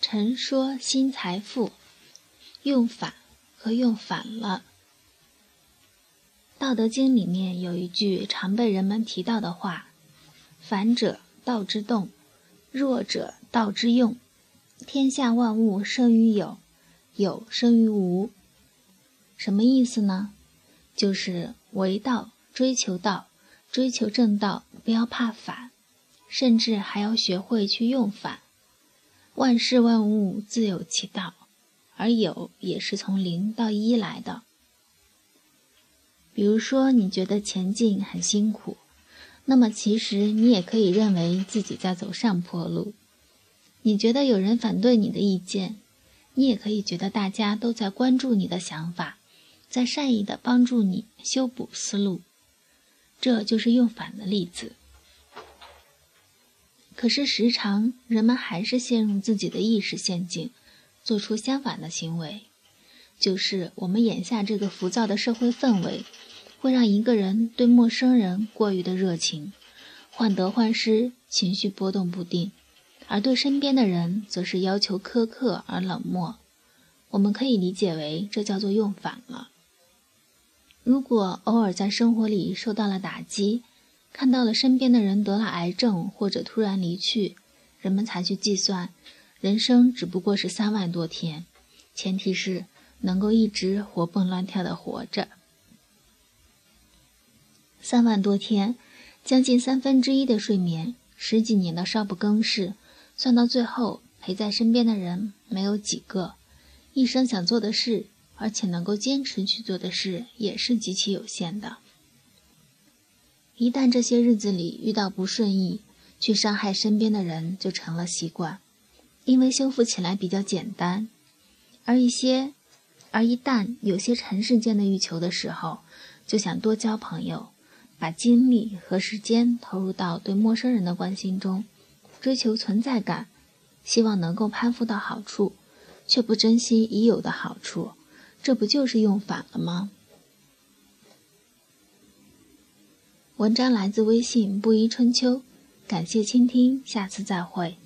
陈说新财富，用反和用反了。《道德经》里面有一句常被人们提到的话：“反者，道之动；弱者，道之用。天下万物生于有，有生于无。”什么意思呢？就是为道，追求道，追求正道，不要怕反，甚至还要学会去用反。万事万物自有其道，而有也是从零到一来的。比如说，你觉得前进很辛苦，那么其实你也可以认为自己在走上坡路。你觉得有人反对你的意见，你也可以觉得大家都在关注你的想法，在善意的帮助你修补思路。这就是用反的例子。可是时常人们还是陷入自己的意识陷阱，做出相反的行为，就是我们眼下这个浮躁的社会氛围，会让一个人对陌生人过于的热情，患得患失，情绪波动不定，而对身边的人则是要求苛刻而冷漠。我们可以理解为这叫做用反了。如果偶尔在生活里受到了打击，看到了身边的人得了癌症或者突然离去，人们才去计算，人生只不过是三万多天，前提是能够一直活蹦乱跳的活着。三万多天，将近三分之一的睡眠，十几年的少不更事，算到最后陪在身边的人没有几个，一生想做的事，而且能够坚持去做的事，也是极其有限的。一旦这些日子里遇到不顺意，去伤害身边的人就成了习惯，因为修复起来比较简单。而一些，而一旦有些尘世间的欲求的时候，就想多交朋友，把精力和时间投入到对陌生人的关心中，追求存在感，希望能够攀附到好处，却不珍惜已有的好处，这不就是用反了吗？文章来自微信“布衣春秋”，感谢倾听，下次再会。